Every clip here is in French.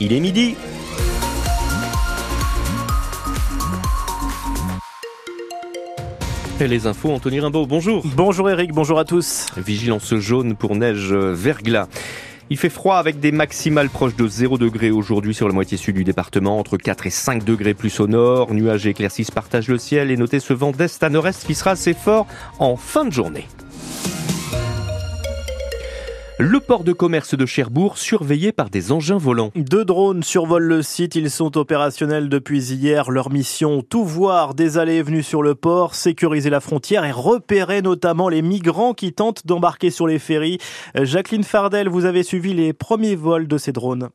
Il est midi. Et les infos, Anthony Rimbaud, bonjour. Bonjour Eric, bonjour à tous. Vigilance jaune pour neige verglas. Il fait froid avec des maximales proches de 0 degré aujourd'hui sur la moitié sud du département, entre 4 et 5 degrés plus au nord. Nuages et éclaircies partagent le ciel et notez ce vent d'est à nord-est qui sera assez fort en fin de journée. Le port de commerce de Cherbourg surveillé par des engins volants. Deux drones survolent le site. Ils sont opérationnels depuis hier. Leur mission, tout voir des allées et venues sur le port, sécuriser la frontière et repérer notamment les migrants qui tentent d'embarquer sur les ferries. Jacqueline Fardel, vous avez suivi les premiers vols de ces drones.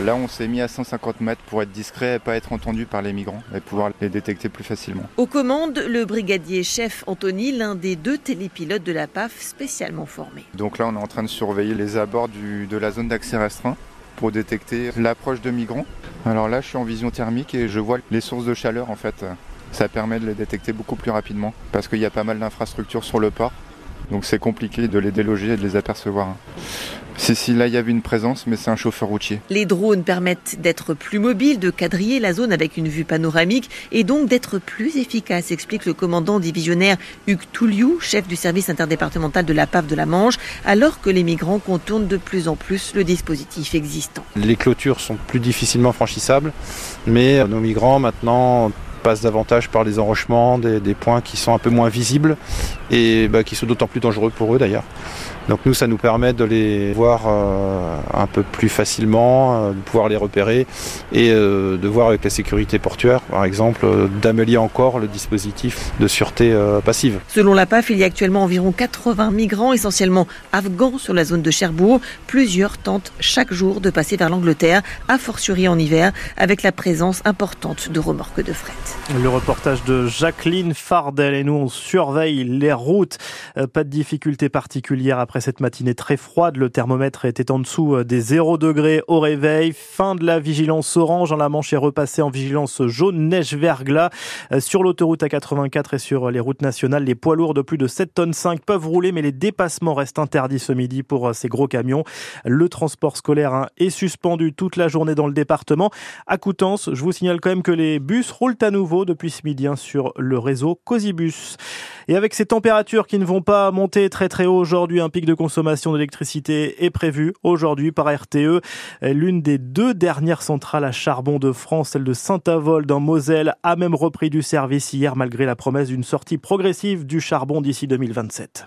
Là, on s'est mis à 150 mètres pour être discret et pas être entendu par les migrants et pouvoir les détecter plus facilement. Aux commandes, le brigadier chef Anthony, l'un des deux télépilotes de la PAF spécialement formé. Donc là, on est en train de surveiller les abords de la zone d'accès restreint pour détecter l'approche de migrants. Alors là, je suis en vision thermique et je vois les sources de chaleur en fait. Ça permet de les détecter beaucoup plus rapidement parce qu'il y a pas mal d'infrastructures sur le port. Donc c'est compliqué de les déloger et de les apercevoir. Si, si, là, il y avait une présence, mais c'est un chauffeur routier. Les drones permettent d'être plus mobiles, de quadriller la zone avec une vue panoramique et donc d'être plus efficaces, explique le commandant divisionnaire Hugues Touliou, chef du service interdépartemental de la PAF de la Manche, alors que les migrants contournent de plus en plus le dispositif existant. Les clôtures sont plus difficilement franchissables, mais nos migrants maintenant passent davantage par les enrochements, des, points qui sont un peu moins visibles et bah, qui sont d'autant plus dangereux pour eux d'ailleurs. Donc nous, ça nous permet de les voir euh, un peu plus facilement, euh, de pouvoir les repérer et euh, de voir avec la sécurité portuaire, par exemple, d'améliorer encore le dispositif de sûreté passive. Selon la PAF, il y a actuellement environ 80 migrants, essentiellement afghans, sur la zone de Cherbourg. Plusieurs tentent chaque jour de passer vers l'Angleterre, a fortiori en hiver, avec la présence importante de remorques de fret. Le reportage de Jacqueline Fardel et nous on surveille les routes. Pas de difficultés particulières après cette matinée très froide. Le thermomètre était en dessous des 0 degrés au réveil. Fin de la vigilance orange. En la Manche est repassé en vigilance jaune neige verglas. Sur l'autoroute A84 et sur les routes nationales, les poids lourds de plus de 7 tonnes 5 peuvent rouler, mais les dépassements restent interdits ce midi pour ces gros camions. Le transport scolaire hein, est suspendu toute la journée dans le département. À Coutances, je vous signale quand même que les bus roulent à depuis ce midi hein, sur le réseau Cosibus. Et avec ces températures qui ne vont pas monter très très haut aujourd'hui, un pic de consommation d'électricité est prévu aujourd'hui par RTE. L'une des deux dernières centrales à charbon de France, celle de Saint-Avold dans Moselle, a même repris du service hier malgré la promesse d'une sortie progressive du charbon d'ici 2027.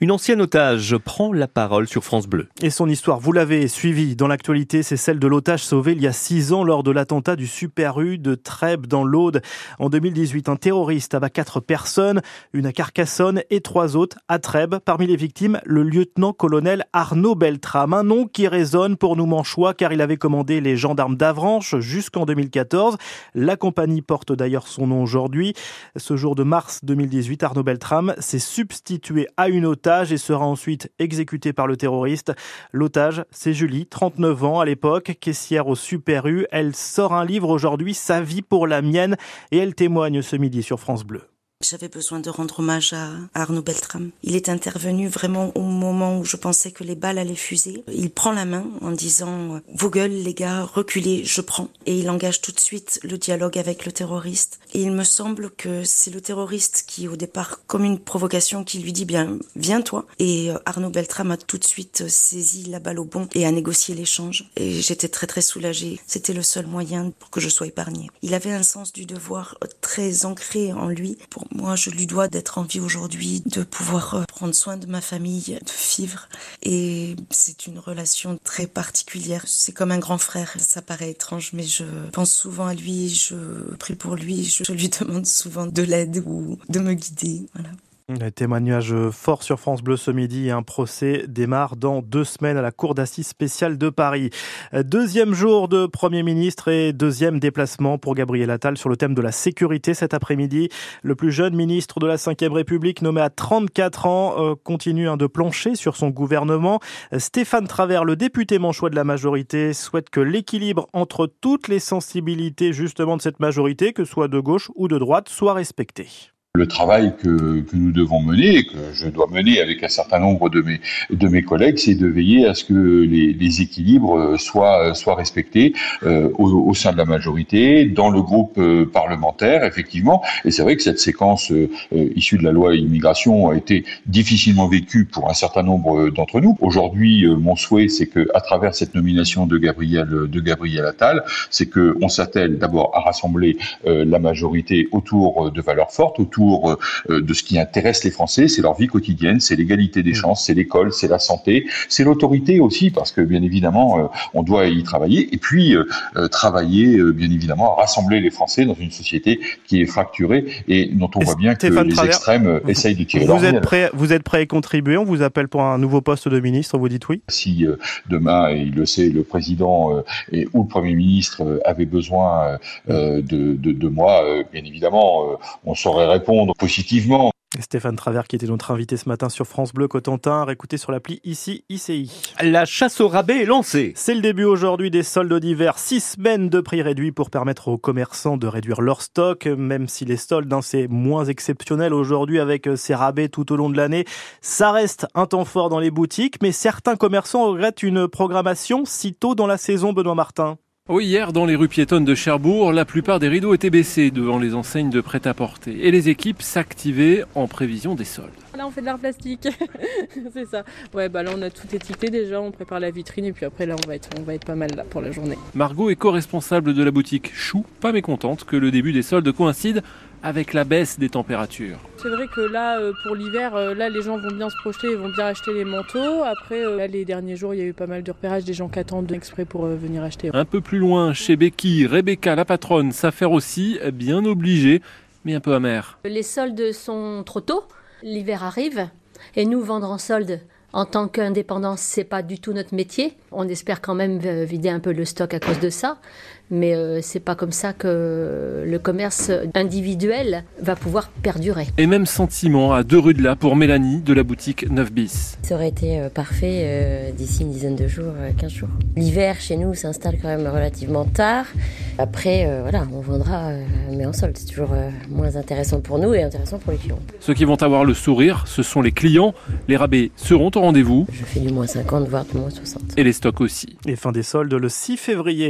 Une ancienne otage prend la parole sur France Bleu. Et son histoire, vous l'avez suivie dans l'actualité, c'est celle de l'otage sauvé il y a six ans lors de l'attentat du Super U de Trèbes dans l'Aude. En 2018, un terroriste abat quatre personnes, une Carcassonne et trois autres à Trèbes. Parmi les victimes, le lieutenant-colonel Arnaud Beltrame, un nom qui résonne pour nous manchois car il avait commandé les gendarmes d'Avranches jusqu'en 2014. La compagnie porte d'ailleurs son nom aujourd'hui. Ce jour de mars 2018, Arnaud Beltrame s'est substitué à une otage et sera ensuite exécuté par le terroriste. L'otage, c'est Julie, 39 ans à l'époque, caissière au Super U. Elle sort un livre aujourd'hui, Sa vie pour la mienne, et elle témoigne ce midi sur France Bleu. J'avais besoin de rendre hommage à Arnaud Beltrame. Il est intervenu vraiment au moment où je pensais que les balles allaient fuser. Il prend la main en disant Vos gueules, les gars, reculez, je prends. Et il engage tout de suite le dialogue avec le terroriste. Et il me semble que c'est le terroriste qui, au départ, comme une provocation, qui lui dit Bien, viens toi. Et Arnaud Beltrame a tout de suite saisi la balle au bon et a négocié l'échange. Et j'étais très très soulagée. C'était le seul moyen pour que je sois épargnée. Il avait un sens du devoir très ancré en lui moi, je lui dois d'être en vie aujourd'hui, de pouvoir prendre soin de ma famille, de vivre. Et c'est une relation très particulière. C'est comme un grand frère. Ça paraît étrange, mais je pense souvent à lui, je prie pour lui, je lui demande souvent de l'aide ou de me guider. Voilà. Un témoignage fort sur France Bleu ce midi. Un procès démarre dans deux semaines à la Cour d'assises spéciale de Paris. Deuxième jour de Premier ministre et deuxième déplacement pour Gabriel Attal sur le thème de la sécurité cet après-midi. Le plus jeune ministre de la Ve République, nommé à 34 ans, continue de plancher sur son gouvernement. Stéphane Travers, le député manchois de la majorité, souhaite que l'équilibre entre toutes les sensibilités justement de cette majorité, que ce soit de gauche ou de droite, soit respecté. Le travail que, que, nous devons mener, et que je dois mener avec un certain nombre de mes, de mes collègues, c'est de veiller à ce que les, les équilibres soient, soient respectés euh, au, au, sein de la majorité, dans le groupe euh, parlementaire, effectivement. Et c'est vrai que cette séquence euh, issue de la loi immigration a été difficilement vécue pour un certain nombre d'entre nous. Aujourd'hui, mon souhait, c'est que à travers cette nomination de Gabriel, de Gabriel Attal, c'est que on s'attelle d'abord à rassembler la majorité autour de valeurs fortes, autour euh, de ce qui intéresse les Français, c'est leur vie quotidienne, c'est l'égalité des mmh. chances, c'est l'école, c'est la santé, c'est l'autorité aussi, parce que bien évidemment, euh, on doit y travailler, et puis euh, travailler, bien évidemment, à rassembler les Français dans une société qui est fracturée et dont on voit bien que les extrêmes essayent de tirer vous êtes prêt, Vous êtes prêt à y contribuer? On vous appelle pour un nouveau poste de ministre, vous dites oui? Si demain, et il le sait, le président et, ou le Premier ministre avait besoin de, de, de moi, bien évidemment, on saurait répondre positivement. Stéphane Travers qui était notre invité ce matin sur France Bleu Cotentin, écouté sur l'appli ici ICI. La chasse au rabais est lancée. C'est le début aujourd'hui des soldes d'hiver, six semaines de prix réduits pour permettre aux commerçants de réduire leur stock, même si les soldes hein, c'est moins exceptionnel aujourd'hui avec euh, ces rabais tout au long de l'année. Ça reste un temps fort dans les boutiques, mais certains commerçants regrettent une programmation si tôt dans la saison, Benoît Martin. Oui, hier, dans les rues piétonnes de Cherbourg, la plupart des rideaux étaient baissés devant les enseignes de prêt-à-porter et les équipes s'activaient en prévision des soldes. Là, on fait de l'art plastique. c'est ça. Ouais, bah là, on a tout étiqueté déjà, on prépare la vitrine et puis après, là, on va être, on va être pas mal là pour la journée. Margot est co-responsable de la boutique Chou, pas mécontente que le début des soldes coïncide avec la baisse des températures. C'est vrai que là, euh, pour l'hiver, euh, là, les gens vont bien se projeter, ils vont bien acheter les manteaux. Après, euh, là, les derniers jours, il y a eu pas mal de repérages des gens qui attendent exprès pour venir acheter. Un peu plus loin, chez Becky, Rebecca, la patronne, s'affaire aussi bien obligée, mais un peu amère. Les soldes sont trop tôt, l'hiver arrive, et nous, vendre en solde, en tant qu'indépendant, c'est pas du tout notre métier. On espère quand même vider un peu le stock à cause de ça, mais euh, c'est pas comme ça que le commerce individuel va pouvoir perdurer. Et même sentiment à deux rues de là pour Mélanie de la boutique 9 bis. Ça aurait été euh, parfait euh, d'ici une dizaine de jours, 15 jours. L'hiver chez nous s'installe quand même relativement tard. Après, voilà, on vendra, mais en solde. C'est toujours moins intéressant pour nous et intéressant pour les clients. Ceux qui vont avoir le sourire, ce sont les clients. Les rabais seront au rendez-vous. Je fais du moins 50, voire du moins 60. Et les stocks aussi. Et fin des soldes le 6 février.